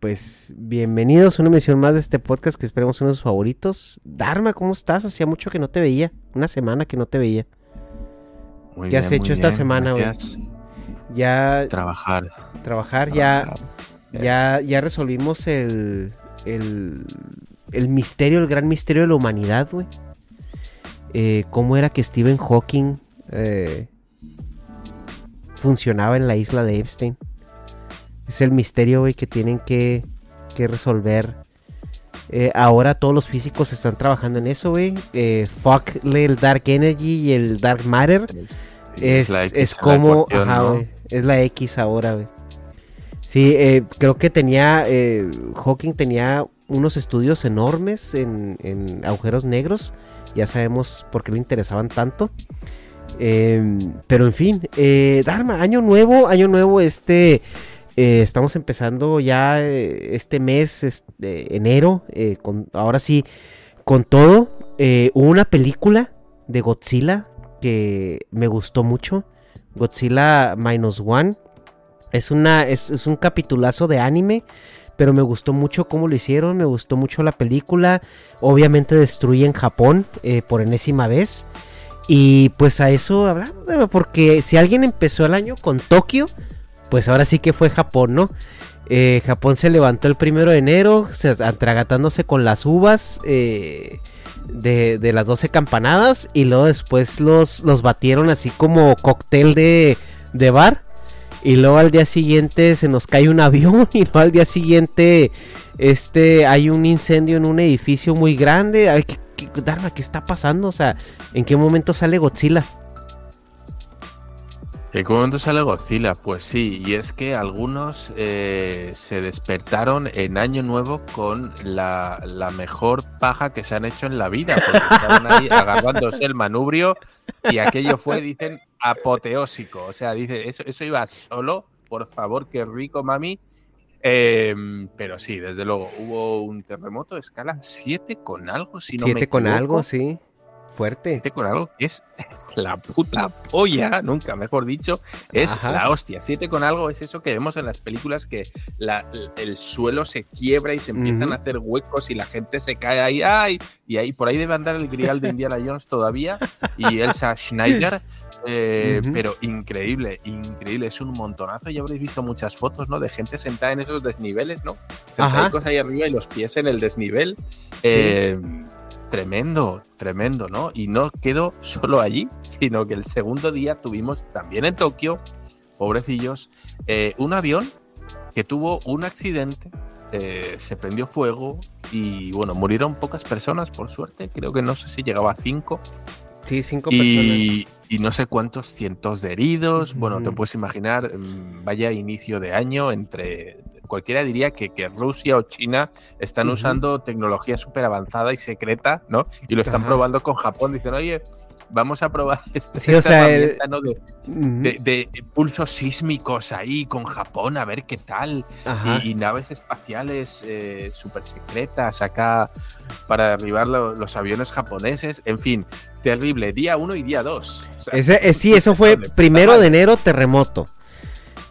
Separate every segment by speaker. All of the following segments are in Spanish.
Speaker 1: Pues bienvenidos a una emisión más de este podcast que esperemos uno de sus favoritos. Dharma, ¿cómo estás? Hacía mucho que no te veía. Una semana que no te veía.
Speaker 2: Muy
Speaker 1: ¿Qué has hecho
Speaker 2: muy
Speaker 1: esta
Speaker 2: bien,
Speaker 1: semana, güey? Ya
Speaker 2: Trabajar.
Speaker 1: trabajar, ya, ya, ya resolvimos el, el, el misterio, el gran misterio de la humanidad, güey. Eh, ¿Cómo era que Stephen Hawking eh, funcionaba en la isla de Epstein? Es el misterio, güey, que tienen que, que resolver. Eh, ahora todos los físicos están trabajando en eso, güey. Eh, fuck el Dark Energy y el Dark Matter. Es, es como, es la X ahora, güey. Sí, eh, creo que tenía, eh, Hawking tenía unos estudios enormes en, en agujeros negros. Ya sabemos por qué le interesaban tanto. Em, pero en fin, eh, Dharma, año nuevo, año nuevo, este, eh, estamos empezando ya eh, este mes, este, enero, eh, con, ahora sí, con todo. Eh, hubo una película de Godzilla que me gustó mucho, Godzilla Minus One. Es, una, es, es un capitulazo de anime, pero me gustó mucho cómo lo hicieron, me gustó mucho la película. Obviamente destruyen Japón eh, por enésima vez. Y pues a eso hablamos, porque si alguien empezó el año con Tokio, pues ahora sí que fue Japón, ¿no? Eh, Japón se levantó el primero de enero, se, atragatándose con las uvas eh, de, las 12 campanadas y luego después los, los batieron así como cóctel de, de bar. Y luego al día siguiente se nos cae un avión y luego al día siguiente este hay un incendio en un edificio muy grande. Ay, ¿qué, qué- Dharma, ¿qué está pasando? O sea, ¿en qué momento sale Godzilla?
Speaker 2: ¿En qué momento sale Godzilla? Pues sí, y es que algunos eh, se despertaron en Año Nuevo con la, la mejor paja que se han hecho en la vida, porque estaban ahí agarrándose el manubrio y aquello fue, dicen, apoteósico. O sea, dice, eso, eso iba solo, por favor, qué rico, mami. Em, pero sí, desde luego, hubo un terremoto de escala 7 con algo, si no me
Speaker 1: Siete con
Speaker 2: equivoco.
Speaker 1: algo, sí. Fuerte.
Speaker 2: 7 con algo que es la puta polla, nunca mejor dicho, es
Speaker 1: Ajá.
Speaker 2: la hostia. 7 con algo es eso que vemos en las películas que la- el suelo se quiebra y se empiezan a hacer huecos y la gente se cae ahí, ¡ay! Y ahí por ahí debe andar el grial de Indiana Jones todavía y Elsa Schneider. eh. Pero increíble, increíble, es un montonazo. Ya habréis visto muchas fotos, ¿no? De gente sentada en esos desniveles, ¿no? Sentadicos ahí arriba y los pies en el desnivel. Eh, Tremendo, tremendo, ¿no? Y no quedó solo allí, sino que el segundo día tuvimos también en Tokio, pobrecillos, eh, un avión que tuvo un accidente, eh, se prendió fuego y bueno, murieron pocas personas, por suerte, creo que no sé si llegaba a cinco,
Speaker 1: Sí, cinco personas.
Speaker 2: y, y no sé cuántos cientos de heridos. Bueno, te puedes imaginar, mm, vaya inicio de año entre. Cualquiera diría que, que Rusia o China están usando tecnología súper avanzada y secreta, ¿no? Y lo están
Speaker 1: Ajá.
Speaker 2: probando con Japón. Dicen, oye, vamos a probar este,
Speaker 1: Sí, o
Speaker 2: esta
Speaker 1: sea, el-
Speaker 2: herramienta, ¿no? de, de pulsos sísmicos ahí con Japón, a ver qué tal. Y, y naves espaciales eh, súper secretas acá para derribar lo- los aviones japoneses. En fin, terrible. Día 1 y día 2.
Speaker 1: Ese, eh, sí, eso fue primero de enero, terremoto.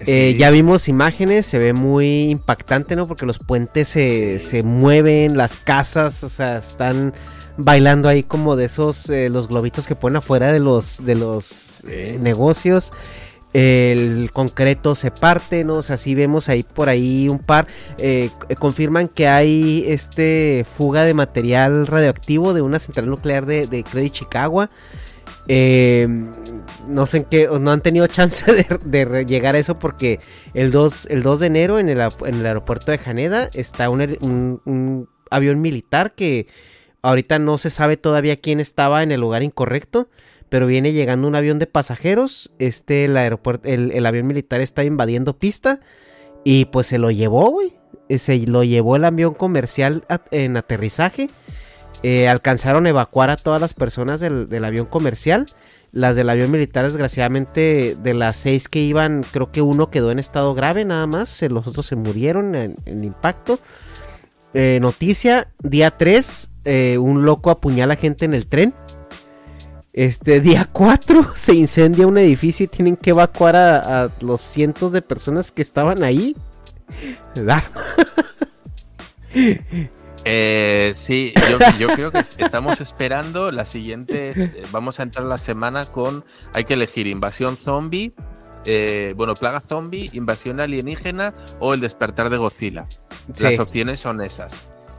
Speaker 1: Eh, ya vimos imágenes, se ve muy impactante, ¿no? Porque los puentes se,
Speaker 2: Sí.
Speaker 1: se mueven, las casas, o sea, están bailando ahí como de esos, eh, los globitos que ponen afuera de los, de los eh, negocios. El concreto se parte, ¿no? O sea, sí vemos ahí por ahí un par. eh, confirman que hay este fuga de material radioactivo de una central nuclear de, de creo, de Chicago. Eh, no sé en qué, no han tenido chance de, llegar a eso porque el 2, el 2 de enero en el, aeropuerto de Haneda está un, avión militar que ahorita no se sabe todavía quién estaba en el lugar incorrecto, pero viene llegando un avión de pasajeros, este, el aeropuerto, el, avión militar está invadiendo pista y pues se lo llevó, güey, Eh, se lo llevó el avión comercial en aterrizaje. Eh, alcanzaron a evacuar a todas las personas del avión comercial. Las del avión militar, desgraciadamente, de las seis que iban, creo que uno quedó en estado grave nada más. eh, Los otros se murieron en, en impacto. Eh, noticia, día 3, un loco apuñala gente en el tren. Este día 4 se incendia un edificio y tienen que evacuar a, a los cientos de personas que estaban ahí.
Speaker 2: Eh, sí, yo, yo creo que estamos esperando la siguiente. eh, Vamos a entrar la semana con. Hay que elegir invasión zombie, eh, bueno, plaga zombie, invasión alienígena o el despertar de Godzilla.
Speaker 1: sí.
Speaker 2: Las opciones son esas.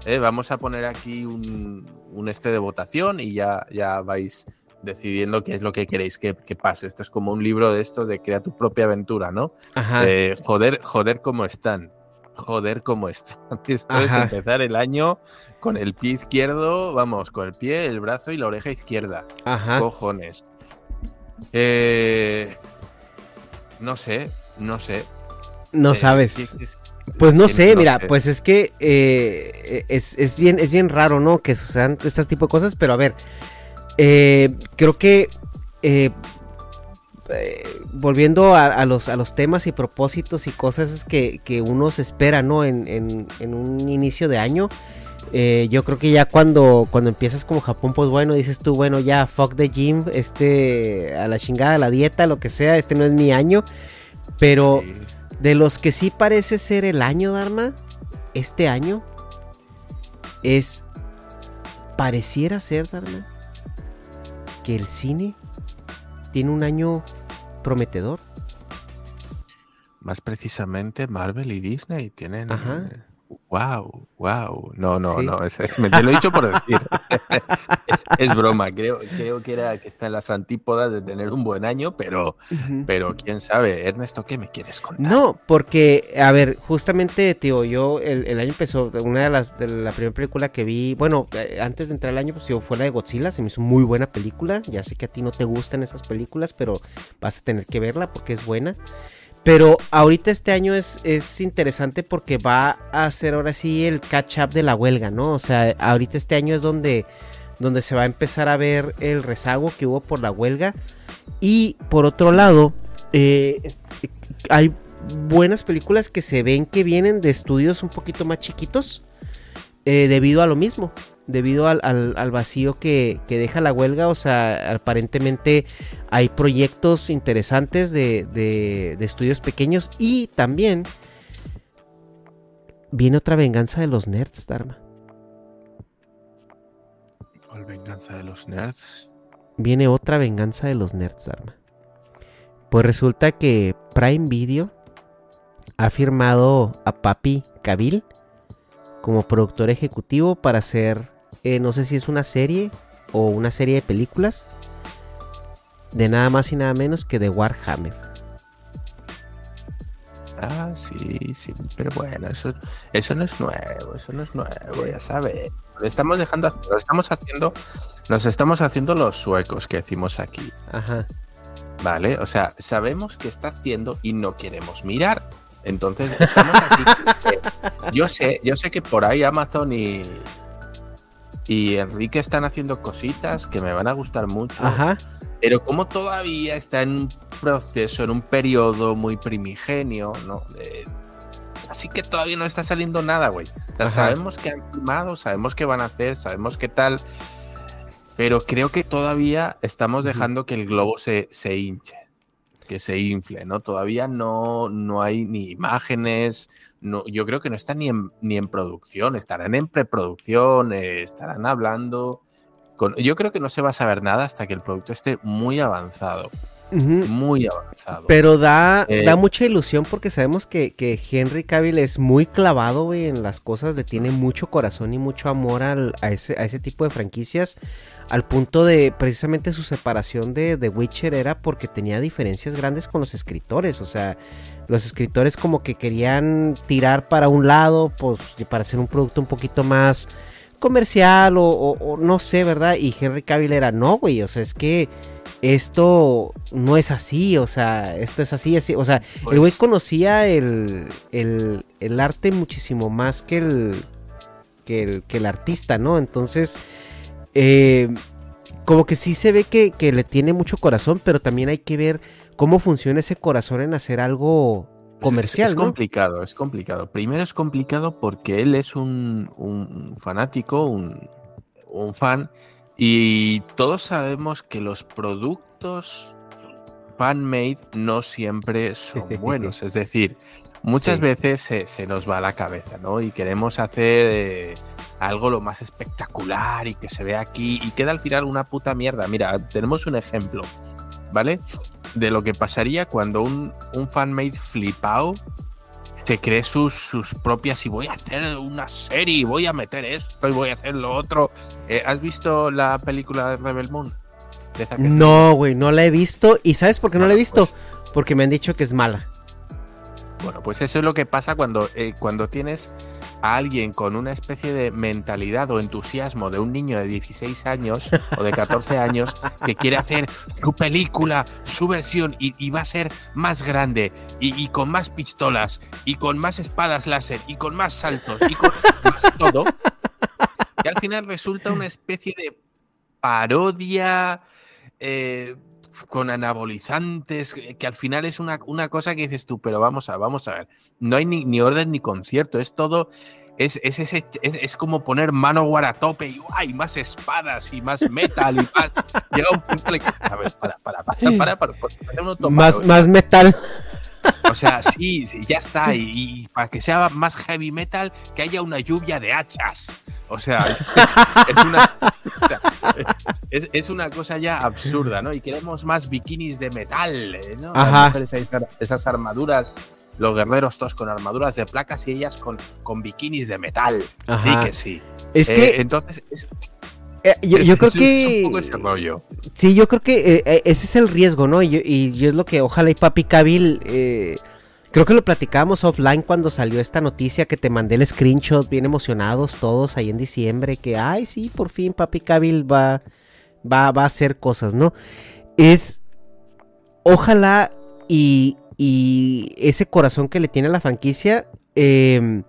Speaker 2: Eh, vamos a poner aquí un, un este de votación y ya, ya vais decidiendo qué es lo que queréis que, que pase. Esto es como un libro de estos de crea tu propia aventura, ¿no?
Speaker 1: Ajá.
Speaker 2: Eh, joder, joder cómo están. Joder cómo están. Esto es
Speaker 1: Ajá.
Speaker 2: empezar el año con el pie izquierdo, vamos, con el pie, el brazo y la oreja izquierda.
Speaker 1: Ajá.
Speaker 2: Cojones. Eh, no sé, no sé.
Speaker 1: No
Speaker 2: Eh,
Speaker 1: sabes.
Speaker 2: ¿qué- qué es?
Speaker 1: Pues
Speaker 2: Es
Speaker 1: no sé, mira,
Speaker 2: sé.
Speaker 1: pues es que eh, es, es bien, es bien raro, ¿no? Que sucedan este tipo de cosas, pero a ver, eh, creo que eh, volviendo a, a los, a los temas y propósitos y cosas que, que uno se espera, ¿no? En, en- en un inicio de año. eh, yo creo que ya cuando, cuando empiezas como Japón, pues bueno, dices tú, bueno, ya fuck the gym, este, a la chingada, la dieta, lo que sea, este no es mi año. Pero de los que sí parece ser el año, Dharma, este año es. Pareciera ser, Dharma, que el cine tiene un año prometedor.
Speaker 2: Más precisamente Marvel y Disney tienen.
Speaker 1: Ajá.
Speaker 2: Wow, wow. No, no,
Speaker 1: Sí.
Speaker 2: no. Es, es- me te lo he dicho por decir. es, es broma. Creo, creo que era que está en las antípodas de tener un buen año, pero, pero quién sabe. Ernesto, ¿qué me quieres contar?
Speaker 1: No, porque, a ver, justamente, tío, yo el, el año empezó, una de las, de la primera película que vi, bueno, eh, antes de entrar el año, pues yo fue la de Godzilla, se me hizo muy buena película, ya sé que a ti no te gustan esas películas, pero vas a tener que verla porque es buena. Pero ahorita este año es, es interesante porque va a ser ahora sí el catch up de la huelga, ¿no? O sea, ahorita este año es donde, donde se va a empezar a ver el rezago que hubo por la huelga. Y por otro lado, eh, hay buenas películas que se ven que vienen de estudios un poquito más chiquitos eh, debido a lo mismo, debido al, al- al vacío que, que deja la huelga. O sea, aparentemente hay proyectos interesantes de, de- de estudios pequeños y también viene otra venganza de los nerds, Dharma.
Speaker 2: ¿Cuál venganza de los nerds?
Speaker 1: Viene otra venganza de los nerds, Dharma. Pues resulta que Prime Video ha firmado a Papi Kabil como productor ejecutivo para hacer, eh, no sé si es una serie o una serie de películas de nada más y nada menos que de Warhammer.
Speaker 2: Ah, sí, sí, pero bueno, eso, eso no es nuevo, eso no es nuevo, ya sabes. Lo estamos dejando, lo estamos haciendo, nos estamos haciendo los suecos que decimos aquí,
Speaker 1: Ajá.
Speaker 2: ¿vale? O sea, sabemos que está haciendo y no queremos mirar. Entonces, estamos así. yo sé, yo sé que por ahí Amazon y y Enrique están haciendo cositas que me van a gustar mucho.
Speaker 1: Ajá.
Speaker 2: Pero como todavía está en un proceso, en un periodo muy primigenio, ¿no? Eh, así que todavía no está saliendo nada, güey. sabemos que han filmado, sabemos que van a hacer, sabemos qué tal. Pero creo que todavía estamos dejando que el globo se, se hinche, que se infle, ¿no? Todavía no, no hay ni imágenes, no, yo creo que no están ni en, ni en producción, estarán en preproducción, eh, estarán hablando. Con, yo creo que no se va a saber nada hasta que el producto esté muy avanzado. Muy avanzado.
Speaker 1: Pero da, da eh, mucha ilusión porque sabemos que, que Henry Cavill es muy clavado en las cosas, le tiene mucho corazón y mucho amor al, a, ese, a ese tipo de franquicias al punto de precisamente su separación de The Witcher era porque tenía diferencias grandes con los escritores, o sea, los escritores como que querían tirar para un lado, pues para hacer un producto un poquito más comercial o, no sé, ¿verdad? Y Henry Cavill era, no, güey, o sea, es que esto no es así, o sea, esto es así, así, o sea, el güey pues conocía el, el, arte muchísimo más que el, que el, que el artista, ¿no? Entonces eh, como que sí se ve que, le tiene mucho corazón, pero también hay que ver cómo funciona ese corazón en hacer algo comercial.
Speaker 2: Es, complicado, es complicado. Primero es complicado porque él es un, fanático, un, fan, y todos sabemos que los productos fan-made no siempre son buenos. es decir, muchas veces se, nos va la cabeza, ¿no? Y queremos hacer... Eh, algo lo más espectacular y que se ve aquí y queda al final una puta mierda. Mira, tenemos un ejemplo, ¿vale? De lo que pasaría cuando un, un fanmade flipado se cree sus, sus propias y voy a hacer una serie, y voy a meter esto y voy a hacer lo otro. Eh, ¿Has visto la película de Rebel Moon?
Speaker 1: no, güey, no la he visto. ¿Y sabes por qué no la he visto? Pues Porque me han dicho que es mala.
Speaker 2: Bueno, pues eso es lo que pasa cuando, eh, cuando tienes a alguien con una especie de mentalidad o entusiasmo de un niño de 16 años o de 14 años que quiere hacer su película, su versión y, va a ser más grande y, con más pistolas y con más espadas láser y con más saltos y con más todo. Y al final resulta una especie de parodia. Eh, con anabolizantes, que al final es una, una, cosa que dices tú, pero vamos a, vamos a ver, no hay ni, ni orden ni concierto, es todo, es, es, es, es, como poner mano a tope y hay más espadas y más metal y más. Llega un punto en que, a ver, para, para, para, para, para,
Speaker 1: para más, más metal.
Speaker 2: O sea, sí, sí ya está. Y, y, para que sea más heavy metal, que haya una lluvia de hachas. O sea, es, una, es, una cosa ya absurda, ¿no? Y queremos más bikinis de metal, ¿no? Ajá. Esas, armaduras, los guerreros todos con armaduras de placas y ellas con, con bikinis de metal. Ajá. que sí.
Speaker 1: Es que. Eh, entonces. Eh, yo, creo que. Un poco ese rollo. Sí, yo creo que eh, ese es el riesgo, ¿no? Y, y, es lo que ojalá y Papi Cabil Creo que lo platicábamos offline cuando salió esta noticia que te mandé el screenshot bien emocionados todos ahí en diciembre que ay sí, por fin Papi Cabil va, va, va a hacer cosas, ¿no? Es ojalá y, y ese corazón que le tiene a la franquicia em,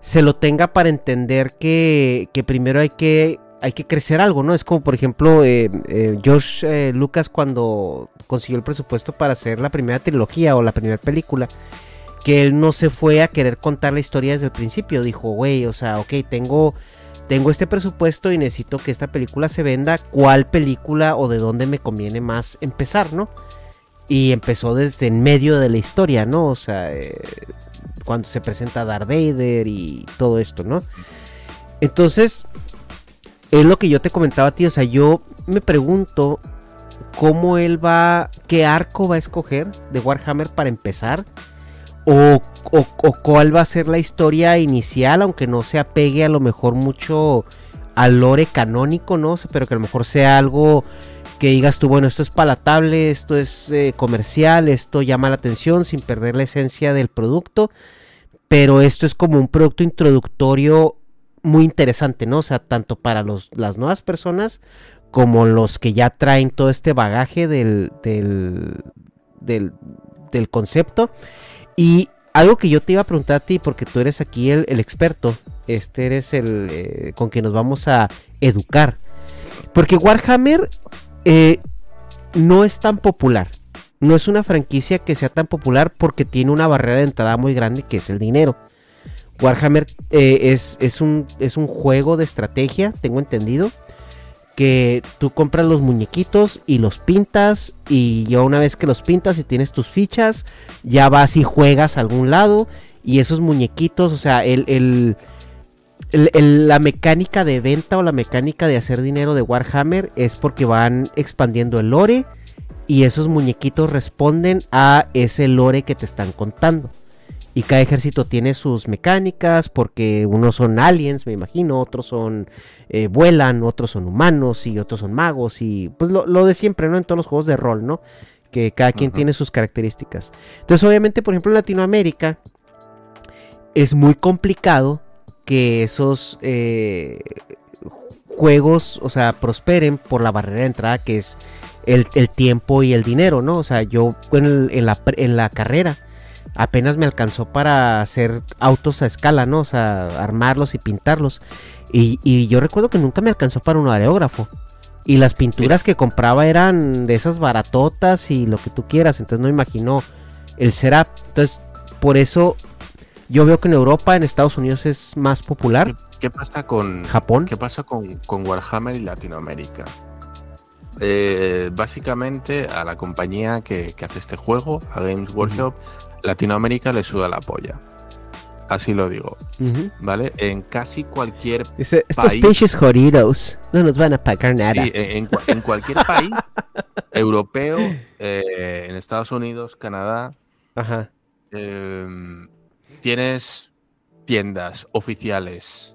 Speaker 1: se lo tenga para entender que, que primero hay que hay que crecer algo, ¿no? Es como, por ejemplo, eh, eh, George eh, Lucas cuando consiguió el presupuesto para hacer la primera trilogía o la primera película, que él no se fue a querer contar la historia desde el principio. Dijo, güey, o sea, ok, tengo, tengo este presupuesto y necesito que esta película se venda. ¿Cuál película o de dónde me conviene más empezar, no? Y empezó desde en medio de la historia, ¿no? O sea, cuando se presenta Darth Vader y todo esto, ¿no? Entonces, es lo que yo te comentaba a ti, o sea, yo me pregunto cómo él va, qué arco va a escoger de Warhammer para empezar, o, cuál va a ser la historia inicial, aunque no se apegue a lo mejor mucho al lore canónico, ¿no? Pero que a lo mejor sea algo que digas tú, bueno, esto es palatable, esto es eh, comercial, esto llama la atención sin perder la esencia del producto, pero esto es como un producto introductorio muy interesante, ¿no? O sea, tanto para los, las nuevas personas como los que ya traen todo este bagaje del, del, del, concepto. Y algo que yo te iba a preguntar a ti, porque tú eres aquí el, experto, este eres el eh, con quien nos vamos a educar. Porque Warhammer, eh, no es tan popular. No es una franquicia que sea tan popular porque tiene una barrera de entrada muy grande que es el dinero. Warhammer eh, es, es, un, es un juego de estrategia, tengo entendido. Que tú compras los muñequitos y los pintas. Y ya una vez que los pintas y tienes tus fichas, ya vas y juegas a algún lado. Y esos muñequitos, o sea, el, el, el- la mecánica de venta o la mecánica de hacer dinero de Warhammer es porque van expandiendo el lore. Y esos muñequitos responden a ese lore que te están contando. Y cada ejército tiene sus mecánicas, porque unos son aliens, me imagino, otros son eh, vuelan, otros son humanos y otros son magos y pues lo, lo de siempre, ¿no? En todos los juegos de rol, ¿no? Que cada quien tiene sus características. Entonces, obviamente, por ejemplo, en Latinoamérica es muy complicado que esos eh, juegos, o sea, prosperen por la barrera de entrada que es el, el tiempo y el dinero, ¿no? O sea, yo en, el- en la, pre- en la carrera apenas me alcanzó para hacer autos a escala, ¿no? O sea, armarlos y pintarlos. Y, y yo recuerdo que nunca me alcanzó para un aerógrafo. Y las pinturas que compraba eran de esas baratotas y lo que tú quieras. Entonces no me imagino el setup. Entonces, por eso yo veo que en Europa, en Estados Unidos es más popular.
Speaker 2: ¿Qué, qué pasa con
Speaker 1: Japón.
Speaker 2: ¿Qué pasa con, con Warhammer y Latinoamérica? Eh, básicamente a la compañía que, que hace este juego, a Games Workshop, Latinoamérica le suda la polla. Así lo digo. ¿vale? En casi cualquier
Speaker 1: Dice, estos
Speaker 2: País.
Speaker 1: pinches jodidos no nos van a pagar nada.
Speaker 2: Sí, en, en cua- en cualquier país europeo, eh, en Estados Unidos, Canadá,
Speaker 1: Ajá.
Speaker 2: eh, tienes tiendas oficiales.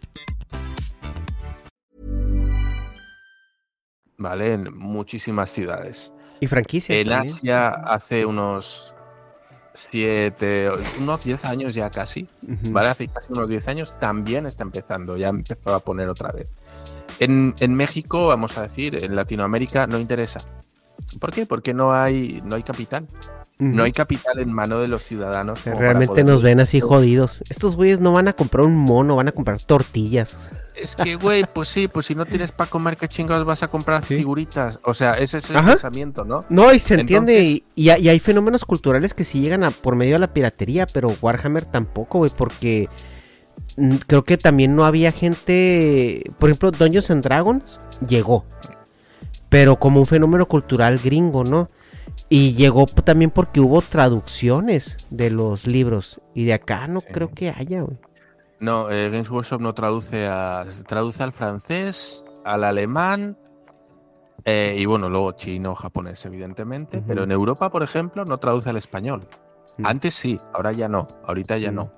Speaker 2: ¿Vale? En muchísimas ciudades.
Speaker 1: Y franquicias.
Speaker 2: En
Speaker 1: también.
Speaker 2: Asia hace unos 7, unos 10 años ya casi. ¿vale? Hace casi unos 10 años también está empezando, ya empezó a poner otra vez. En, en México, vamos a decir, en Latinoamérica no interesa. ¿Por qué? Porque no hay, no hay capital. No hay capital en mano de los ciudadanos. como
Speaker 1: Realmente
Speaker 2: poder-
Speaker 1: nos ven así jodidos. Estos güeyes no van a comprar un mono, van a comprar tortillas.
Speaker 2: Es que, güey, pues sí, pues si no tienes para comer, ¿qué chingados vas a comprar
Speaker 1: Sí.
Speaker 2: figuritas? O sea, ese es el
Speaker 1: Ajá.
Speaker 2: pensamiento, ¿no?
Speaker 1: No, y se entiende.
Speaker 2: Entonces-
Speaker 1: y, y hay- fenómenos culturales que sí llegan a, por medio de la piratería, pero Warhammer tampoco, güey, porque creo que también no había gente. Por ejemplo, Dungeons and Dragons llegó, pero como un fenómeno cultural gringo, ¿no? Y llegó también porque hubo traducciones de los libros. Y de acá no
Speaker 2: Sí.
Speaker 1: creo que haya, güey.
Speaker 2: No, eh, Games Workshop no traduce a, traduce al francés, al alemán eh, y bueno, luego chino, japonés, evidentemente. Pero en Europa, por ejemplo, no traduce al español.
Speaker 1: Mm.
Speaker 2: Antes sí, ahora ya no. Ahorita ya
Speaker 1: Mm.
Speaker 2: no.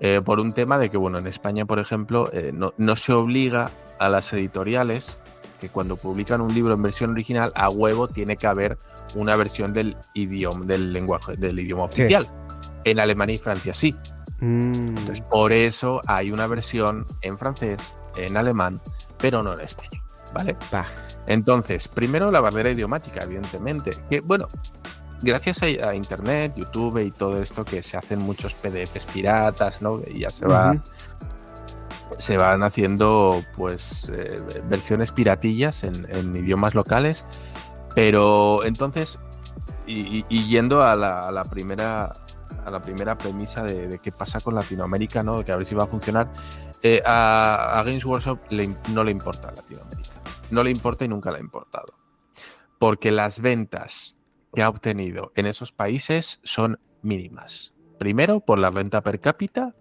Speaker 2: Eh, por un tema de que, bueno, en España, por ejemplo, eh, no, no se obliga a las editoriales que cuando publican un libro en versión original, a huevo tiene que haber una versión del idioma, del lenguaje, del idioma
Speaker 1: Sí.
Speaker 2: oficial. En Alemania y Francia sí.
Speaker 1: Mm,
Speaker 2: Entonces, por eso hay una versión en francés, en alemán, pero no en español, ¿vale?
Speaker 1: va.
Speaker 2: Entonces, primero la barrera idiomática, evidentemente. Que, bueno, gracias a, a Internet, YouTube y todo esto, que se hacen muchos PDFs piratas, ¿no? Y ya se va...
Speaker 1: Ujú.
Speaker 2: Se van haciendo, pues, eh, versiones piratillas en, en idiomas locales. Pero entonces, y, y- yendo a la, a la primera a la primera premisa de, de qué pasa con Latinoamérica, ¿no? Que a ver si va a funcionar. eh, a, a Games Workshop le no le importa Latinoamérica. No le importa y nunca le ha importado. Porque las ventas que ha obtenido en esos países son mínimas. Primero, por la renta per cápita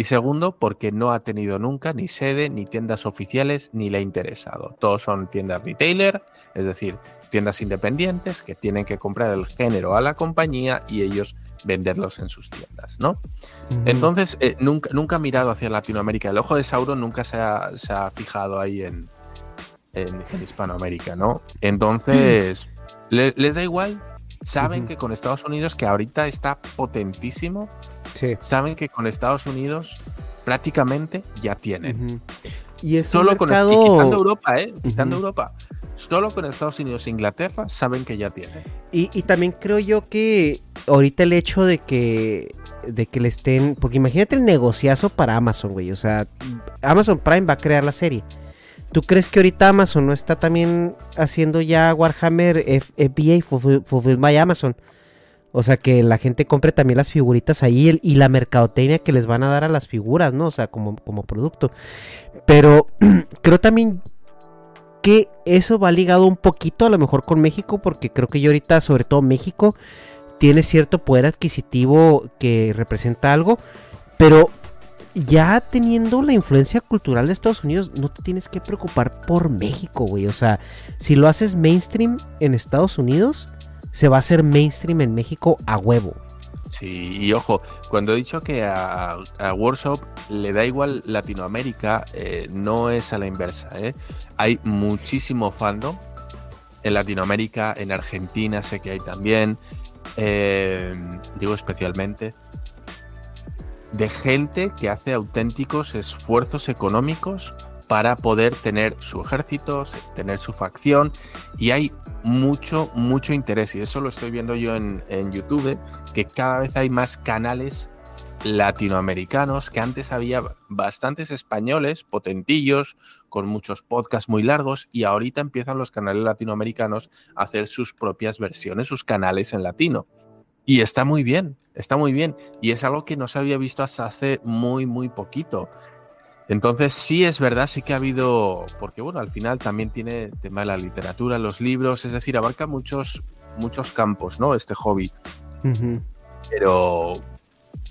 Speaker 2: y segundo, porque no ha tenido nunca ni sede, ni tiendas oficiales, ni le ha interesado. Todos son tiendas retailer, es decir, tiendas independientes que tienen que comprar el género a la compañía y ellos venderlos en sus tiendas, ¿no? Entonces, eh, nunca, nunca ha mirado hacia Latinoamérica. El ojo de Sauron nunca se ha, se ha fijado ahí en, en, en Hispanoamérica, ¿no? Entonces, le- les da igual. Saben que con Estados Unidos, que ahorita está potentísimo,
Speaker 1: Sí.
Speaker 2: saben que con Estados Unidos prácticamente ya tienen.
Speaker 1: Y es
Speaker 2: Solo
Speaker 1: un
Speaker 2: con
Speaker 1: mercado...
Speaker 2: y quitando Europa, ¿eh? Quitando
Speaker 1: Ujú.
Speaker 2: Europa. Solo con Estados Unidos e Inglaterra saben que ya tienen.
Speaker 1: Y, y también creo yo que ahorita el hecho de que de que le estén, porque imagínate el negociazo para Amazon, güey, o sea, Amazon Prime va a crear la serie. ¿Tú crees que ahorita Amazon no está también haciendo ya Warhammer F- FBA Fulfill Fulfilled by Amazon? O sea, que la gente compre también las figuritas ahí y la mercadotecnia que les van a dar a las figuras, ¿no? O sea, como, como producto. Pero creo también que eso va ligado un poquito a lo mejor con México, porque creo que yo ahorita, sobre todo México, tiene cierto poder adquisitivo que representa algo, pero ya teniendo la influencia cultural de Estados Unidos, no te tienes que preocupar por México, güey. O sea, si lo haces mainstream en Estados Unidos, se va a hacer mainstream en México a huevo.
Speaker 2: Sí, y ojo, cuando he dicho que a, a Workshop le da igual Latinoamérica, eh, no es a la inversa. ¿eh? Hay muchísimo fandom en Latinoamérica, en Argentina sé que hay también, eh, digo especialmente, de gente que hace auténticos esfuerzos económicos para poder tener su ejército, tener su facción, y hay mucho, mucho interés, y eso lo estoy viendo yo en, en YouTube, que cada vez hay más canales latinoamericanos, que antes había bastantes españoles, potentillos, con muchos podcasts muy largos, y ahorita empiezan los canales latinoamericanos a hacer sus propias versiones, sus canales en latino. Y está muy bien, está muy bien. Y es algo que no se había visto hasta hace muy, muy poquito. Entonces sí es verdad, sí que ha habido, porque bueno, al final también tiene tema de la literatura, los libros, es decir, abarca muchos, muchos campos, ¿no? Este hobby. Pero,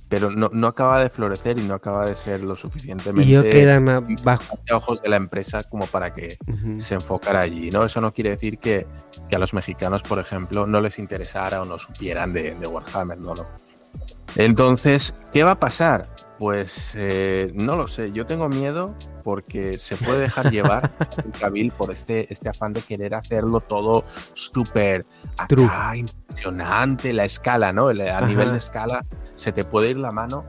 Speaker 2: pero no, no acaba de florecer y no acaba de ser lo suficientemente
Speaker 1: Y yo queda ma- bajo.
Speaker 2: a ojos de la empresa como para que se enfocara allí, ¿no? Eso no quiere decir que, que a los mexicanos, por ejemplo, no les interesara o no supieran de, de Warhammer, no, no. Entonces, ¿qué va a pasar? Pues eh, no lo sé, yo tengo miedo porque se puede dejar llevar el Cabil por este, este afán de querer hacerlo todo súper impresionante, la escala, ¿no? El- a nivel de escala se te puede ir la mano.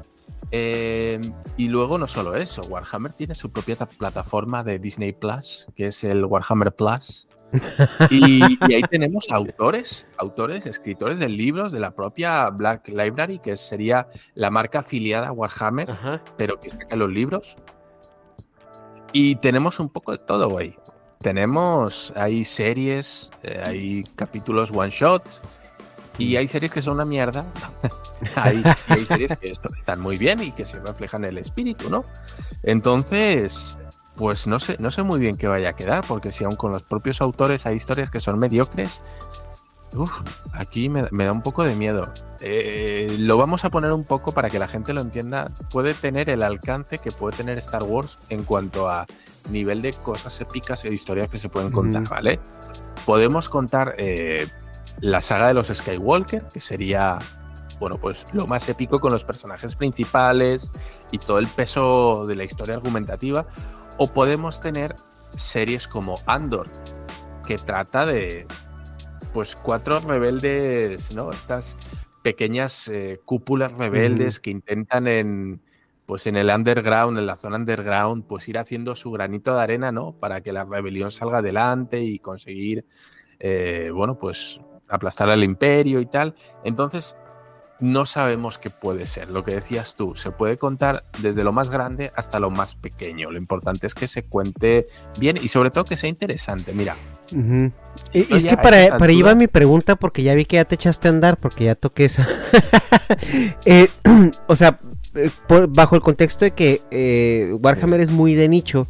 Speaker 2: Eh, y luego no solo eso, Warhammer tiene su propia ta- plataforma de Disney Plus, que es el Warhammer Plus. Y, y ahí tenemos autores, autores, escritores de libros de la propia Black Library, que sería la marca afiliada a Warhammer,
Speaker 1: Ajá.
Speaker 2: pero que saca los libros. Y tenemos un poco de todo, güey. Tenemos, hay series, eh, hay capítulos one shot y hay series que son una mierda. hay, series que están muy bien y que se reflejan el espíritu, ¿no? Entonces, pues no sé, no sé muy bien qué vaya a quedar, porque si aún con los propios autores hay historias que son mediocres, uf, aquí me, me da un poco de miedo. Eh, lo vamos a poner un poco para que la gente lo entienda. Puede tener el alcance que puede tener Star Wars en cuanto a nivel de cosas épicas e historias que se pueden contar. ¿vale? Podemos contar eh, la saga de los Skywalker, que sería, bueno, pues lo más épico con los personajes principales y todo el peso de la historia argumentativa. O podemos tener series como Andor, que trata de, pues, cuatro rebeldes, ¿no? Estas pequeñas eh, cúpulas rebeldes que intentan en, pues, en el underground, en la zona underground, pues ir haciendo su granito de arena, ¿no? Para que la rebelión salga adelante y conseguir, eh, bueno, pues aplastar al imperio y tal. Entonces, no sabemos qué puede ser. Lo que decías tú, se puede contar desde lo más grande hasta lo más pequeño. Lo importante es que se cuente bien y sobre todo que sea interesante. Mira.
Speaker 1: Y- es que para, para ahí va mi pregunta, porque ya vi que ya te echaste a andar, porque ya toqué esa. Eh, o sea, eh, por- bajo el contexto de que eh, Warhammer es muy de nicho,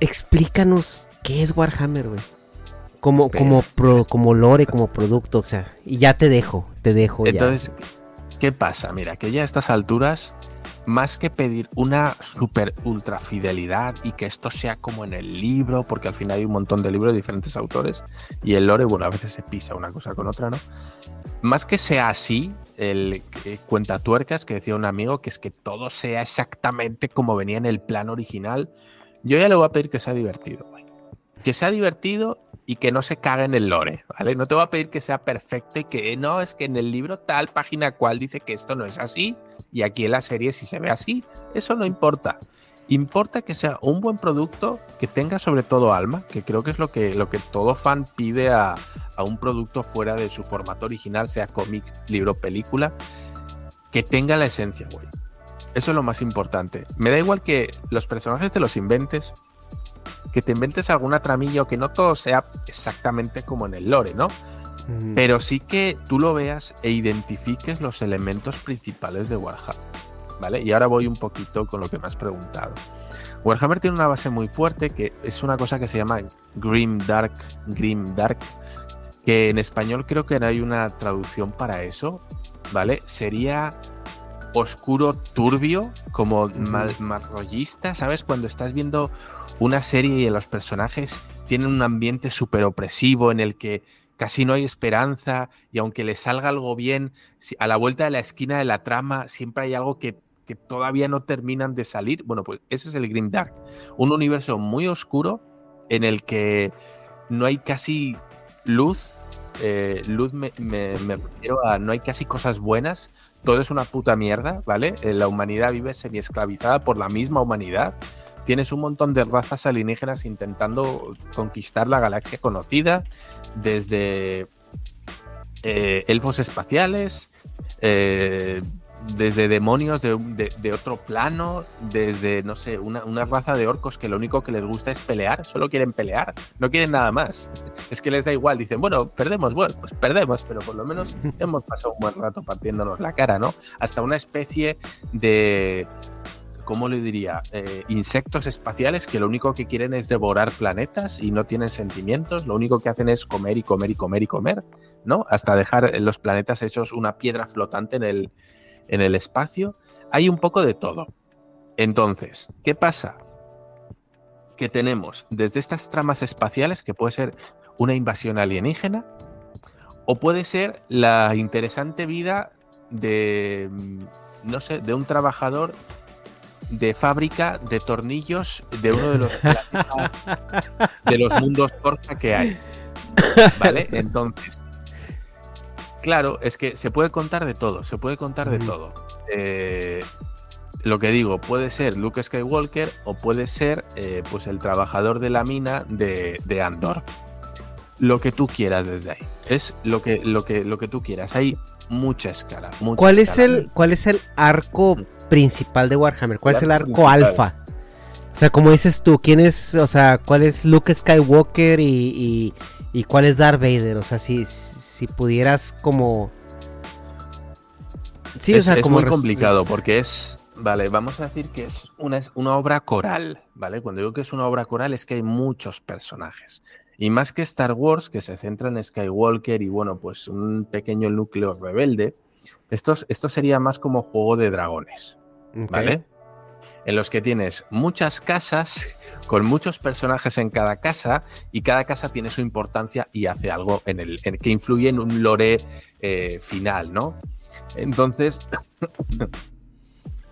Speaker 1: explícanos qué es Warhammer, güey. Como,
Speaker 2: Espera,
Speaker 1: como, pro- como lore, como producto, o sea, y ya te dejo, te dejo ya.
Speaker 2: Entonces, ¿qué pasa? Mira, que ya a estas alturas, más que pedir una super ultra fidelidad y que esto sea como en el libro, porque al final hay un montón de libros de diferentes autores y el lore, bueno, a veces se pisa una cosa con otra, ¿no? Más que sea así, el eh, cuentatuercas que decía un amigo, que es que todo sea exactamente como venía en el plan original, yo ya le voy a pedir que sea divertido, güey. Que sea divertido y que no se cague en el lore, ¿vale? No te voy a pedir que sea perfecto y que no, es que en el libro tal página cual dice que esto no es así y aquí en la serie si se ve así, eso no importa. Importa que sea un buen producto que tenga sobre todo alma, que creo que es lo que, lo que todo fan pide a, a un producto fuera de su formato original, sea cómic, libro, película, que tenga la esencia, güey. Eso es lo más importante. Me da igual que los personajes te los inventes, que te inventes alguna tramilla o que no todo sea exactamente como en el lore, ¿no? Pero sí que tú lo veas e identifiques los elementos principales de Warhammer. ¿Vale? Y ahora voy un poquito con lo que me has preguntado. Warhammer tiene una base muy fuerte que es una cosa que se llama Grim Dark, Grim Dark, que en español creo que no hay una traducción para eso, ¿vale? Sería oscuro turbio, como mal, ¿sabes? Cuando estás viendo una serie y los personajes tienen un ambiente súper opresivo en el que casi no hay esperanza y aunque les salga algo bien, a la vuelta de la esquina de la trama siempre hay algo que, que todavía no terminan de salir. Bueno, pues ese es el Grim Dark, un universo muy oscuro en el que no hay casi luz. eh, luz me, me- me refiero a no hay casi cosas buenas, todo es una puta mierda, ¿vale? Eh, La humanidad vive semi-esclavizada por la misma humanidad. Tienes un montón de razas alienígenas intentando conquistar la galaxia conocida, desde eh, elfos espaciales, eh, desde demonios de, un- de- de otro plano, desde, no sé, una, una raza de orcos que lo único que les gusta es pelear, solo quieren pelear, no quieren nada más. Es que les da igual, dicen, bueno, perdemos, bueno, pues perdemos, pero por lo menos hemos pasado un buen rato partiéndonos la cara, ¿no? Hasta una especie de, ¿cómo le diría? Eh, insectos espaciales que lo único que quieren es devorar planetas y no tienen sentimientos, lo único que hacen es comer y comer y comer y comer, ¿no? Hasta dejar los planetas hechos una piedra flotante en el, en el espacio. Hay un poco de todo. Entonces, ¿qué pasa? Que tenemos desde estas tramas espaciales, que puede ser una invasión alienígena, o puede ser la interesante vida de, mm, no sé, de un trabajador de fábrica de tornillos de uno de los de los mundos torta que hay. ¿Vale? Entonces, claro, es que se puede contar de todo, se puede contar de todo. Eh, lo que digo, puede ser Luke Skywalker o puede ser eh, pues el trabajador de la mina de, de Andor. Lo que tú quieras desde ahí. Es lo que, lo que, lo que tú quieras. Hay mucha escala. mucha
Speaker 1: ¿Cuál es el cuál es el arco principal de Warhammer? ¿Cuál es el
Speaker 2: arco principal.
Speaker 1: alfa? O sea, como dices tú, ¿quién es, o sea, cuál es Luke Skywalker y, y, y cuál es Darth Vader? O sea, si, si pudieras como... Sí,
Speaker 2: es,
Speaker 1: o sea,
Speaker 2: es
Speaker 1: como
Speaker 2: muy complicado porque es, vale, vamos a decir que es una, una obra coral, ¿vale? Cuando digo que es una obra coral es que hay muchos personajes. Y más que Star Wars, que se centra en Skywalker y bueno, pues un pequeño núcleo rebelde, esto, esto sería más como juego de dragones. ¿vale? En los que tienes muchas casas con muchos personajes en cada casa y cada casa tiene su importancia y hace algo en el en- que influye en un lore eh, final, ¿no? Entonces,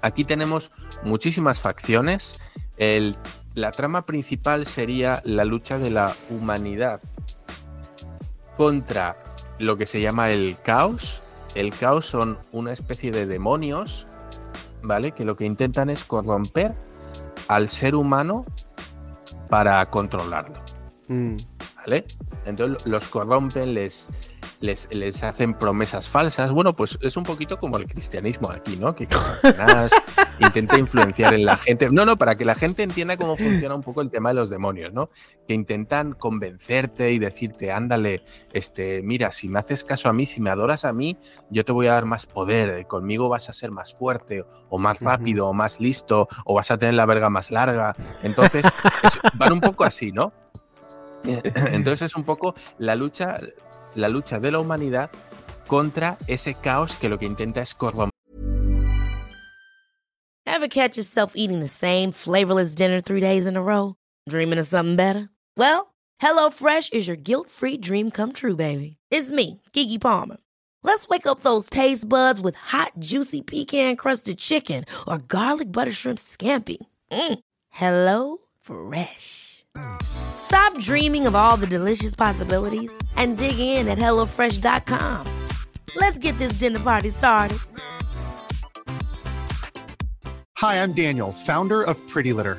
Speaker 2: aquí tenemos muchísimas facciones. El- la trama principal sería la lucha de la humanidad contra lo que se llama el caos. El caos son una especie de demonios, ¿vale? Que lo que intentan es corromper al ser humano para controlarlo.
Speaker 1: Mm,
Speaker 2: ¿vale? Entonces los corrompen, les, les, les hacen promesas falsas. Bueno, pues es un poquito como el cristianismo aquí, ¿no? Que, Satanás intenta influenciar en la gente. No, no, para que la gente entienda cómo funciona un poco el tema de los demonios, ¿no? Que intentan convencerte y decirte, ándale, este, mira, si me haces caso a mí, si me adoras a mí, yo te voy a dar más poder, conmigo vas a ser más fuerte, o más rápido, o más listo, o vas a tener la verga más larga. Entonces, es- van un poco así, ¿no? Entonces es un poco la lucha, la lucha de la humanidad contra ese caos que lo que intenta es corromper.
Speaker 3: Ever catch yourself eating the same flavorless dinner three days in a row? Dreaming of something better? Well, HelloFresh is your guilt-free dream come true, baby. It's me, Kiki Palmer. Let's wake up those taste buds with hot, juicy pecan-crusted chicken or garlic butter shrimp scampi. Mm. Hello Fresh. Stop dreaming of all the delicious possibilities and dig in at HelloFresh.com. Let's get this dinner party started.
Speaker 4: Hi, I'm Daniel, founder of Pretty Litter.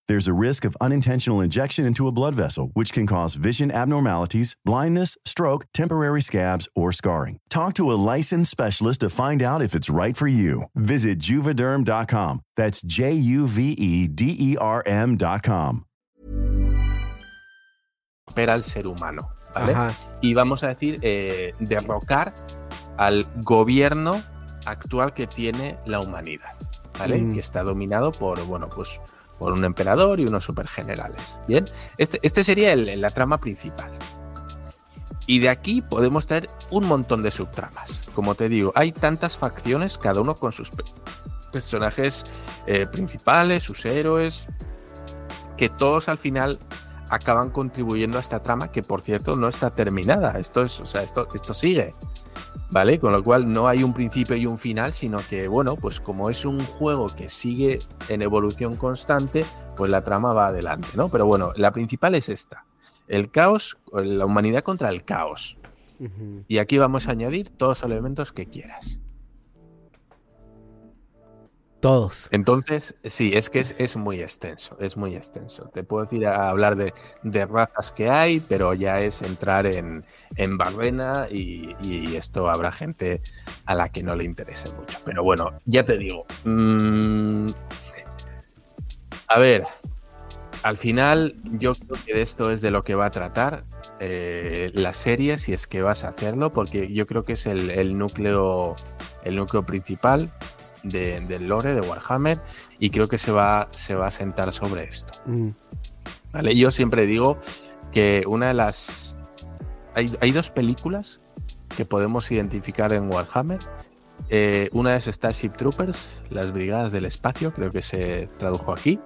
Speaker 5: There's a risk of unintentional injection into a blood vessel, which can cause vision abnormalities, blindness, stroke, temporary scabs, or scarring. Talk to a licensed specialist to find out if it's right for you. Visit juvederm.com. That's J U V E D E R M.com.
Speaker 2: opera al ser humano, ¿vale?
Speaker 1: Ajá.
Speaker 2: Y vamos a decir, eh, derrocar al gobierno actual que tiene la humanidad, ¿vale?
Speaker 1: Mm.
Speaker 2: Que está dominado por, bueno, pues por un emperador y unos supergenerales. Bien, este, este sería la trama principal. Y de aquí podemos traer un montón de subtramas. Como te digo, hay tantas facciones, cada uno con sus pe- personajes eh, principales, sus héroes, que todos al final acaban contribuyendo a esta trama que por cierto no está terminada. Esto es, o sea, esto, esto sigue. ¿Vale? Con lo cual no hay un principio y un final, sino que, bueno, pues como es un juego que sigue en evolución constante, pues la trama va adelante, ¿no? Pero bueno, la principal es esta. El caos, la humanidad contra el caos. Y aquí vamos a añadir todos los elementos que quieras.
Speaker 1: Todos.
Speaker 2: Entonces, sí, es que es, es muy extenso, es muy extenso. Te puedo decir a hablar de, de razas que hay, pero ya es entrar en, en Barbena y, y esto habrá gente a la que no le interese mucho. Pero bueno, ya te digo. mm, a ver, al final yo creo que esto es de lo que va a tratar eh, la serie, si es que vas a hacerlo, porque yo creo que es el, el núcleo, el núcleo principal de- del lore de Warhammer y creo que se va, se va a sentar sobre esto.
Speaker 1: Mm.
Speaker 2: ¿vale? Yo siempre digo que una de las... Hay, hay dos películas que podemos identificar en Warhammer. Eh, una es Starship Troopers, las Brigadas del Espacio, creo que se tradujo aquí.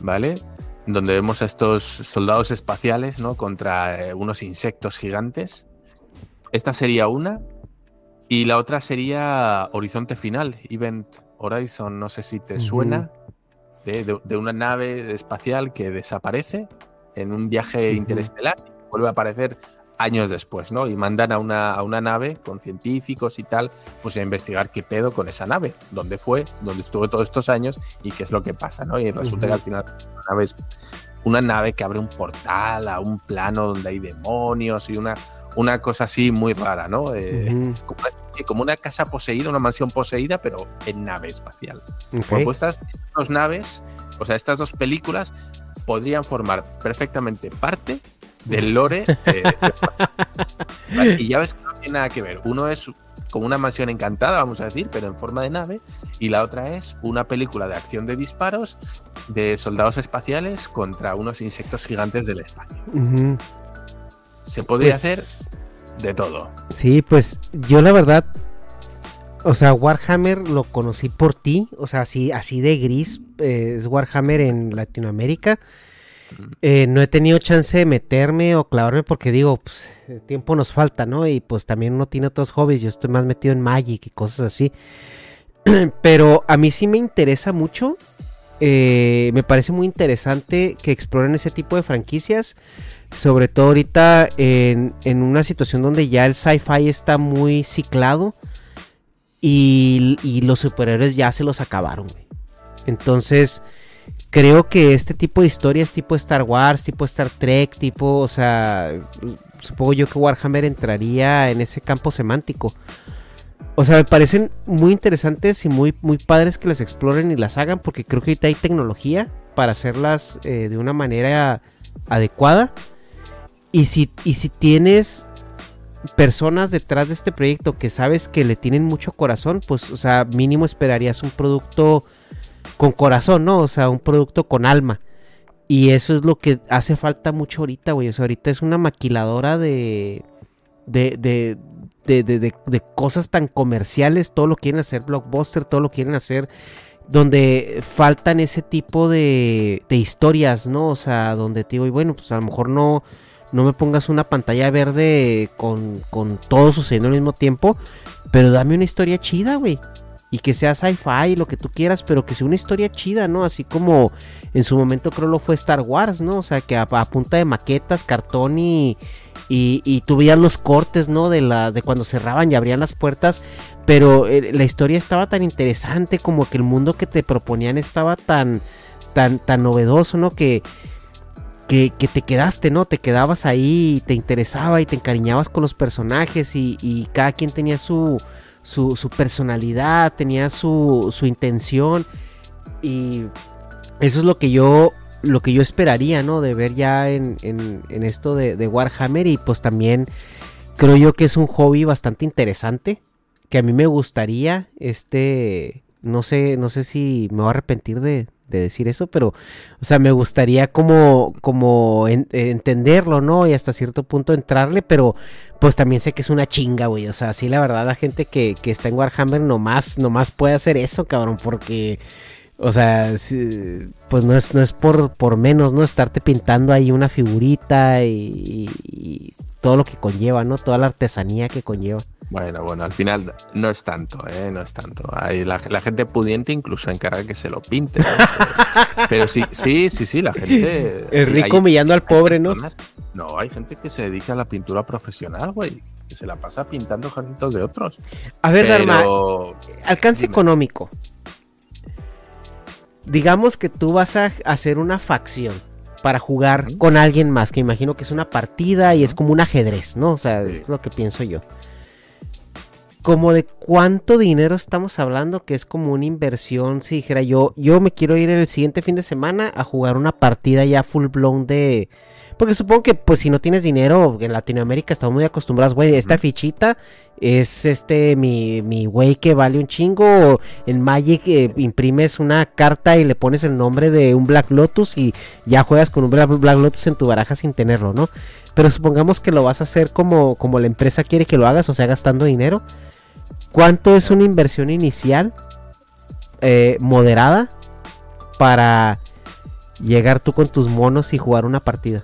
Speaker 2: ¿Vale? Donde vemos a estos soldados espaciales ¿no? contra eh, unos insectos gigantes. Esta sería una. Y la otra sería Horizonte Final, Event Horizon, no sé si te suena, de, de- de una nave espacial que desaparece en un viaje interestelar y vuelve a aparecer años después, ¿no? Y mandan a una, a una nave con científicos y tal, pues a investigar qué pedo con esa nave, dónde fue, dónde estuvo todos estos años y qué es lo que pasa, ¿no? Y resulta que al final nave es una nave que abre un portal a un plano donde hay demonios y una, una cosa así muy rara, ¿no? Eh, como, una- como una casa poseída, una mansión poseída, pero en nave espacial.
Speaker 1: Ok.
Speaker 2: Bueno, pues estas dos naves, o sea, estas dos películas podrían formar perfectamente parte del lore. de- y ya ves que no tiene nada que ver. Uno es como una mansión encantada, vamos a decir, pero en forma de nave, y la otra es una película de acción de disparos de soldados espaciales contra unos insectos gigantes del espacio. Se podría
Speaker 1: Pues,
Speaker 2: hacer de todo.
Speaker 1: Sí, pues yo la verdad, o sea, Warhammer lo conocí por ti, o sea, así, así de gris eh, es Warhammer en Latinoamérica. Eh, no he tenido chance de meterme o clavarme porque digo, pues, el tiempo nos falta, ¿no? Y pues también uno tiene otros hobbies, yo estoy más metido en Magic y cosas así. Pero a mí sí me interesa mucho, eh, me parece muy interesante que exploren ese tipo de franquicias. Sobre todo ahorita en, una situación donde ya el sci-fi está muy ciclado y, los superhéroes ya se los acabaron. Entonces, creo que este tipo de historias, tipo Star Wars, tipo Star Trek, tipo, o sea, supongo yo que Warhammer entraría en ese campo semántico. O sea, me parecen muy interesantes y muy, muy padres que las exploren y las hagan porque creo que ahorita hay tecnología para hacerlas eh, de una manera adecuada. Y si, y si tienes personas detrás de este proyecto que sabes que le tienen mucho corazón, pues, o sea, mínimo esperarías un producto con corazón, ¿no? O sea, un producto con alma. Y eso es lo que hace falta mucho ahorita, güey. O sea, ahorita es una maquiladora de. de. de. De, de, de- cosas tan comerciales. Todo lo quieren hacer blockbuster, todo lo quieren hacer. Donde faltan ese tipo de, historias, ¿no? O sea, donde te digo, y bueno, pues a lo mejor no, no me pongas una pantalla verde con, con todo sucediendo al mismo tiempo, pero dame una historia chida, güey. Y que sea sci-fi, lo que tú quieras, pero que sea una historia chida, ¿no? Así como en su momento creo lo fue Star Wars, ¿no? O sea, que a punta de maquetas, cartón y, y, y veías los cortes, ¿no? De, la, de cuando cerraban y abrían las puertas, pero eh, la historia estaba tan interesante, como que el mundo que te proponían estaba tan, tan, tan novedoso, ¿no? Que, que, te quedaste, ¿no? Te quedabas ahí, y te interesaba y te encariñabas con los personajes y, y cada quien tenía su, su, su personalidad, tenía su, su intención y eso es lo que yo lo que yo esperaría, ¿no? De ver ya en, en- esto de, Warhammer y pues también creo yo que es un hobby bastante interesante que a mí me gustaría, este, no sé, no sé si me voy a arrepentir de, de decir eso, pero, o sea, me gustaría como, como en- entenderlo, ¿no? Y hasta cierto punto entrarle, pero pues también sé que es una chinga, güey. O sea, sí, la verdad, la gente que, que está en Warhammer nomás, nomás puede hacer eso, cabrón, porque, o sea, pues no es, no es por, por menos, ¿no? Estarte pintando ahí una figurita y, y todo lo que conlleva, ¿no? Toda la artesanía que conlleva.
Speaker 2: Bueno, bueno, al final no es tanto, ¿eh? No es tanto. Hay la, la gente pudiente incluso encarga que se lo pinte. ¿no? Pero, pero sí, sí, sí, sí, la gente...
Speaker 1: El rico
Speaker 2: hay-
Speaker 1: humillando al pobre, ¿no?
Speaker 2: No, hay gente que se dedica a la pintura profesional, güey. Que se la pasa pintando ejércitos de otros.
Speaker 1: A ver,
Speaker 2: Pero...
Speaker 1: alcance
Speaker 2: Dime.
Speaker 1: económico. Digamos que tú vas a hacer una facción para jugar con alguien más, que imagino que es una partida y es como un ajedrez, ¿no? O sea,
Speaker 2: Sí.
Speaker 1: es lo que pienso yo. Como de cuánto dinero estamos hablando, que es como una inversión, si dijera yo, yo me quiero ir el siguiente fin de semana a jugar una partida ya full blown de... Porque supongo que pues si no tienes dinero, en Latinoamérica estamos muy acostumbrados, güey, esta fichita es este mi, mi güey que vale un chingo, o en Magic eh, imprimes una carta y le pones el nombre de un Black Lotus y ya juegas con un Black, Black Lotus en tu baraja sin tenerlo, ¿no? Pero supongamos que lo vas a hacer como, como la empresa quiere que lo hagas, o sea, gastando dinero. ¿Cuánto es una inversión inicial eh, moderada para llegar tú con tus monos y jugar una partida?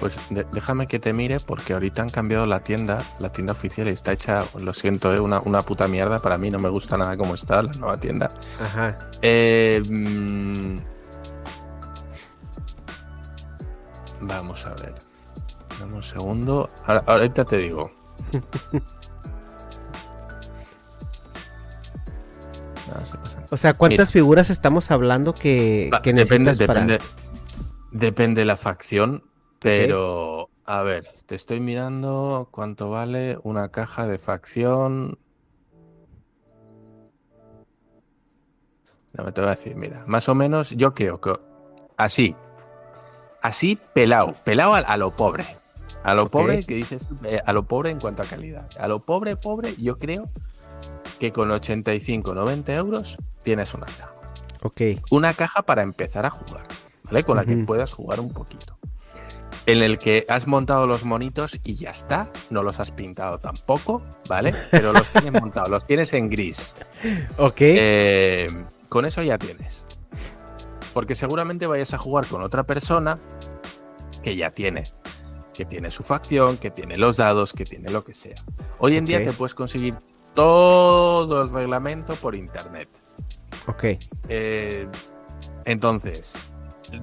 Speaker 2: Pues de- déjame que te mire porque ahorita han cambiado la tienda, la tienda oficial y está hecha, lo siento, ¿eh? una, una puta mierda. Para mí no me gusta nada cómo está la nueva tienda.
Speaker 1: Ajá.
Speaker 2: Eh, mm, vamos a ver. Dame un segundo. Ahora- ahorita te digo. No, se pasan.
Speaker 1: O sea, ¿cuántas figuras estamos hablando que,
Speaker 2: Va,
Speaker 1: que
Speaker 2: depende,
Speaker 1: necesitas para...?
Speaker 2: depende, depende la facción, pero a ver, te estoy mirando cuánto vale una caja de facción. No me te voy a decir, mira, más o menos yo creo que así, así pelado, pelado a, a lo pobre. A lo pobre que dices, eh, a lo pobre en cuanto a calidad. A lo pobre, pobre, yo creo que con 85, 90 euros tienes una caja
Speaker 1: Ok.
Speaker 2: una caja para empezar a jugar, ¿vale? Con la que puedas jugar un poquito. En el que has montado los monitos y ya está. No los has pintado tampoco, ¿vale? Pero los tienes montados, los tienes en gris.
Speaker 1: Ok.
Speaker 2: Eh, con eso ya tienes. Porque seguramente vayas a jugar con otra persona que ya tiene. Que tiene su facción, que tiene los dados, que tiene lo que sea. Hoy en día te puedes conseguir todo el reglamento por internet.
Speaker 1: ok.
Speaker 2: Eh, entonces,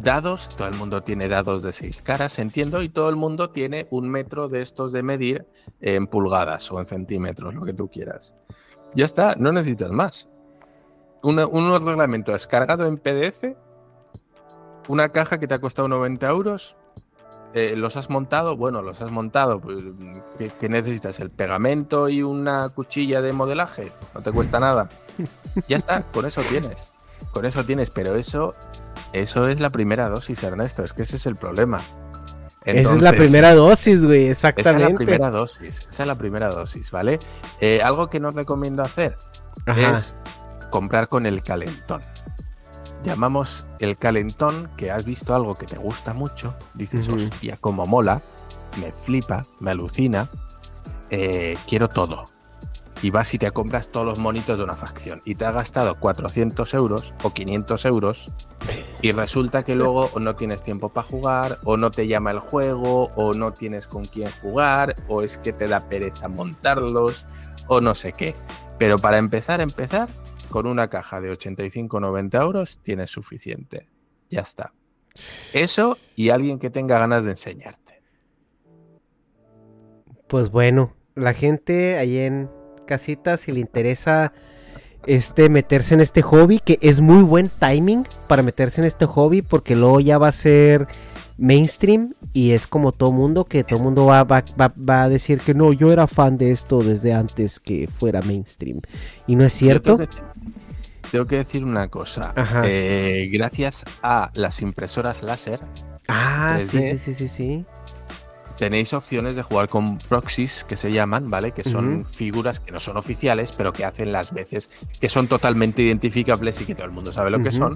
Speaker 2: dados, todo el mundo tiene dados de seis caras, entiendo, y todo el mundo tiene un metro de estos de medir en pulgadas o en centímetros, lo que tú quieras. Ya está, no necesitas más. Unos reglamentos descargado en PDF, una caja que te ha costado 90 euros. eh, ¿Los has montado? Bueno, los has montado. Pues, ¿qué, qué necesitas? ¿El pegamento y una cuchilla de modelaje? No te cuesta nada. Ya está, con eso tienes. Con eso tienes, pero eso, eso es la primera dosis, Ernesto. Es que ese es el problema.
Speaker 1: Esa es la primera dosis, güey,
Speaker 2: Esa
Speaker 1: exactamente.
Speaker 2: es la primera dosis. Esa es la primera dosis, ¿vale? Eh, algo que no recomiendo hacer
Speaker 1: Ajá.
Speaker 2: es comprar con el calentón. Llamamos el calentón que has visto algo que te gusta mucho, dices,
Speaker 1: Ujú.
Speaker 2: hostia, como mola, me flipa, me alucina, eh, quiero todo. Y vas y te compras todos los monitos de una facción y te has gastado 400 euros o 500 euros y resulta que luego no tienes tiempo para jugar o no te llama el juego o no tienes con quién jugar o es que te da pereza montarlos o no sé qué. Pero para empezar, empezar, con una caja de 85-90 euros tienes suficiente. Ya está. Eso y alguien que tenga ganas de enseñarte.
Speaker 1: Pues bueno, la gente ahí en casita, si le interesa este meterse en este hobby, que es muy buen timing para meterse en este hobby, porque luego ya va a ser mainstream y es como todo mundo, que todo mundo va, va, va- va a decir que no, yo era fan de esto desde antes que fuera mainstream. Y no es cierto.
Speaker 2: Tengo que, tengo que decir una cosa. Eh, gracias a las impresoras láser,
Speaker 1: Ah, sí,
Speaker 2: 3D.
Speaker 1: sí, sí, sí, sí.
Speaker 2: Tenéis opciones de jugar con proxies que se llaman, ¿vale? Que son figuras que no son oficiales, pero que hacen las veces, que son totalmente identificables y que todo el mundo sabe lo que son.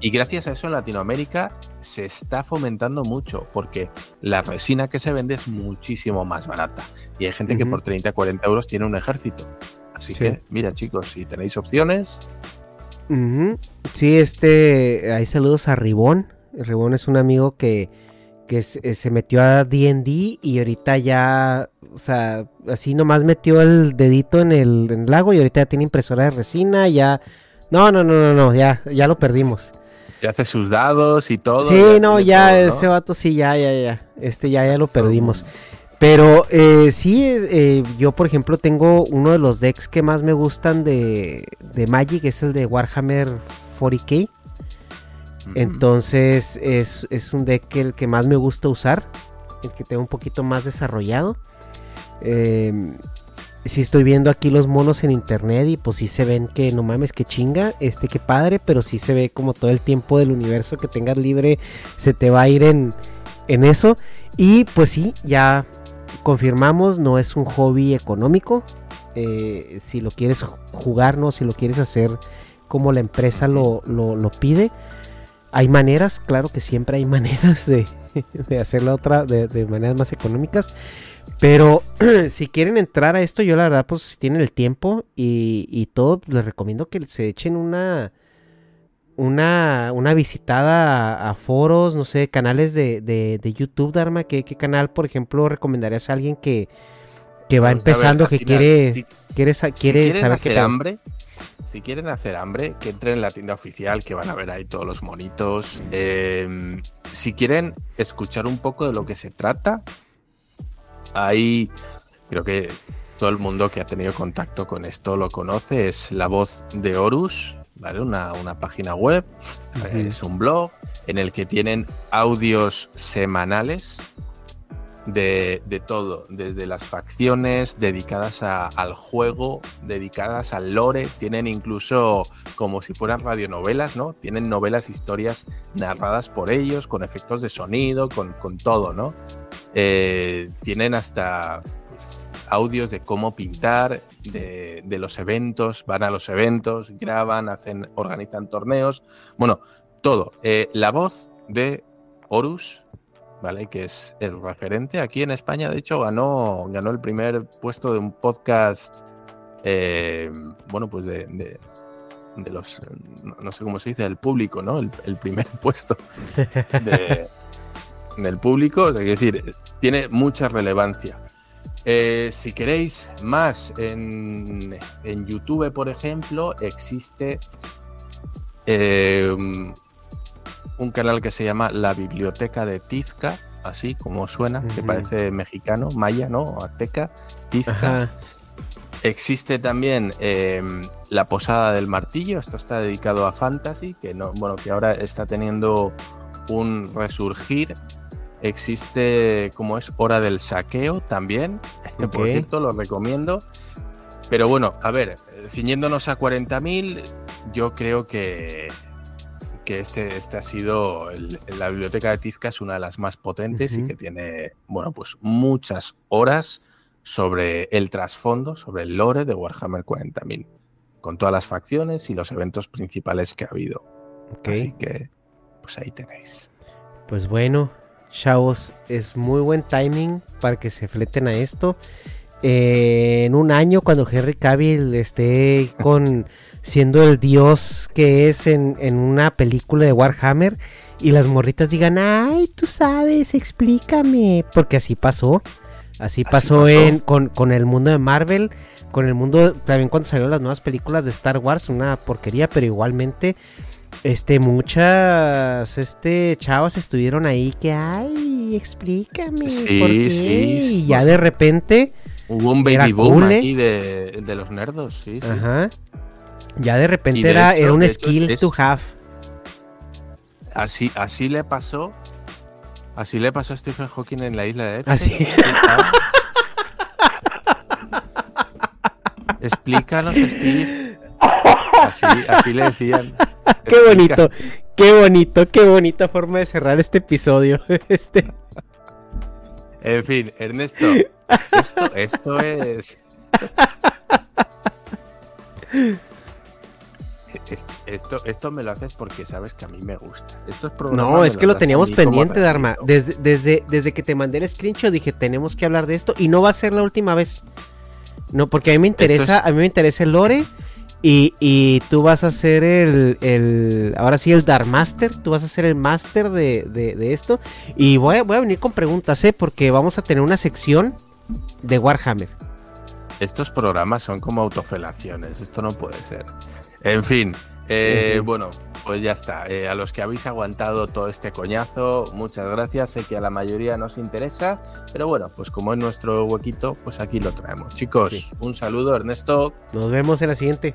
Speaker 2: Y gracias a eso en Latinoamérica se está fomentando mucho, porque la resina que se vende es muchísimo más barata. Y hay gente que por 30, 40 euros tiene un ejército. Así
Speaker 1: Sí.
Speaker 2: que, mira chicos, si tenéis opciones.
Speaker 1: Sí, este, hay saludos a Ribón. Ribón es un amigo que, que se, eh, se metió a D&D y ahorita ya, o sea, así nomás metió el dedito en el, en el lago y ahorita ya tiene impresora de resina, ya... No, no, no, no, no, ya, ya lo perdimos.
Speaker 2: ya hace sus dados y todo.
Speaker 1: Sí, no, ya
Speaker 2: todo, ¿no?
Speaker 1: ese vato sí, ya, ya, ya. Este ya, ya lo perdimos. Pero eh, sí, eh, yo por ejemplo tengo uno de los decks que más me gustan de, de Magic, es el de Warhammer 40k. Entonces es, es un deck el que más me gusta usar, el que tengo un poquito más desarrollado. Eh, sí estoy viendo aquí los monos en internet y pues sí se ven que no mames que chinga, este que padre, pero sí se ve como todo el tiempo del universo que tengas libre se te va a ir en, en eso. Y pues sí, ya confirmamos, no es un hobby económico. Eh, si lo quieres jugar, no, si lo quieres hacer como la empresa lo, lo pide. Hay maneras, claro que siempre hay maneras de, de hacerla otra, de, de maneras más económicas. Pero si quieren entrar a esto, yo la verdad, pues si tienen el tiempo y, y todo, les recomiendo que se echen una, una, una visitada a, a foros, no sé, canales de, de, de YouTube, Dharma. ¿Qué, qué canal, por ejemplo, recomendarías a alguien que, que va
Speaker 2: Pues, ver,
Speaker 1: empezando, que quiere, quiere,
Speaker 2: si
Speaker 1: quiere saber qué
Speaker 2: hambre, si quieren hacer hambre, que entren en la tienda oficial, que van a ver ahí todos los monitos. Eh, si quieren escuchar un poco de lo que se trata, ahí creo que todo el mundo que ha tenido contacto con esto lo conoce. Es la voz de Horus, ¿vale? Una, una página web, es un blog en el que tienen audios semanales de, todo, desde las facciones dedicadas a- al juego, dedicadas al lore, tienen incluso como si fueran radionovelas, ¿no? Tienen novelas, historias narradas por ellos, con efectos de sonido, con, con todo, ¿no? Eh, tienen hasta pues, audios de cómo pintar, de, de los eventos, van a los eventos, graban, hacen, organizan torneos, bueno, todo. Eh, la voz de Horus ¿vale? Que es el referente. Aquí en España, de hecho, ganó, ganó el primer puesto de un podcast, eh, bueno, pues de, de, los, no, sé cómo se dice, del público, ¿no? El, primer puesto de- del público. Quiero decir, tiene mucha relevancia. Eh, si queréis más en, en YouTube, por ejemplo, existe eh, un canal que se llama La Biblioteca de Tizca, así como suena, que parece mexicano, maya, ¿no? Azteca, Tizca.
Speaker 1: Ajá.
Speaker 2: Existe también eh, La Posada del Martillo, esto está dedicado a Fantasy, que no, bueno, que ahora está teniendo un resurgir. Existe como es Hora del Saqueo también, que por cierto lo recomiendo. Pero bueno, a ver, eh, ciñéndonos a 40.000, yo creo que, que este, este ha sido, el- la biblioteca de Tizca es una de las más potentes y que tiene, bueno, pues muchas horas sobre el trasfondo, sobre el lore de Warhammer 40.000, con todas las facciones y los eventos principales que ha habido. Así que, pues ahí tenéis.
Speaker 1: Pues bueno, chavos, es muy buen timing para que se fleten a esto. Eh, en un año, cuando Henry Cavill esté con siendo el dios que es en, en una película de Warhammer y las morritas digan, ay, tú sabes, explícame, porque así pasó. Así pasó,
Speaker 2: pasó.
Speaker 1: En, con, con el mundo de Marvel, con el mundo, también cuando salieron las nuevas películas de Star Wars, una porquería, pero igualmente este, muchas, este, chavas estuvieron ahí que, ay, explícame,
Speaker 2: Sí,
Speaker 1: ¿por qué?
Speaker 2: sí, sí,
Speaker 1: y ya de repente,
Speaker 2: Hubo un baby boom
Speaker 1: cool, ¿eh?
Speaker 2: aquí de, de los nerdos, sí, sí.
Speaker 1: Ya de repente
Speaker 2: de
Speaker 1: era,
Speaker 2: hecho-
Speaker 1: era un skill
Speaker 2: es-
Speaker 1: to have.
Speaker 2: Así, así le pasó. Así le pasó a Stephen Hawking en la isla de Epstein.
Speaker 1: Así.
Speaker 2: Explícanos, Steve. Así, así le decían.
Speaker 1: Qué bonito, qué bonito, qué bonita forma de cerrar este episodio. Este,
Speaker 2: En fin, Ernesto, esto, esto es... Es- Esto, esto me lo haces porque sabes que a mí me gusta. Estos programas
Speaker 1: no, es que lo teníamos pendiente, Dharma. Desde, desde, desde que te mandé el screenshot dije, tenemos que hablar de esto y no va a ser la última vez. No, porque a mí me interesa,
Speaker 2: es-
Speaker 1: a mí me interesa el lore y, y tú vas a ser el, el, ahora sí el Dark Master, tú vas a ser el master de, de- de esto y voy a, voy a venir con preguntas, ¿eh? Porque vamos a tener una sección de Warhammer.
Speaker 2: Estos programas son como autofelaciones, esto no puede ser. En fin, eh,
Speaker 1: En fin.
Speaker 2: bueno, pues ya está. Eh, a los que habéis aguantado todo este coñazo, muchas gracias. Sé que a la mayoría nos interesa, pero bueno, pues como es nuestro huequito, pues aquí lo traemos. Chicos,
Speaker 1: Sí.
Speaker 2: un saludo, Ernesto.
Speaker 1: Nos vemos en la siguiente.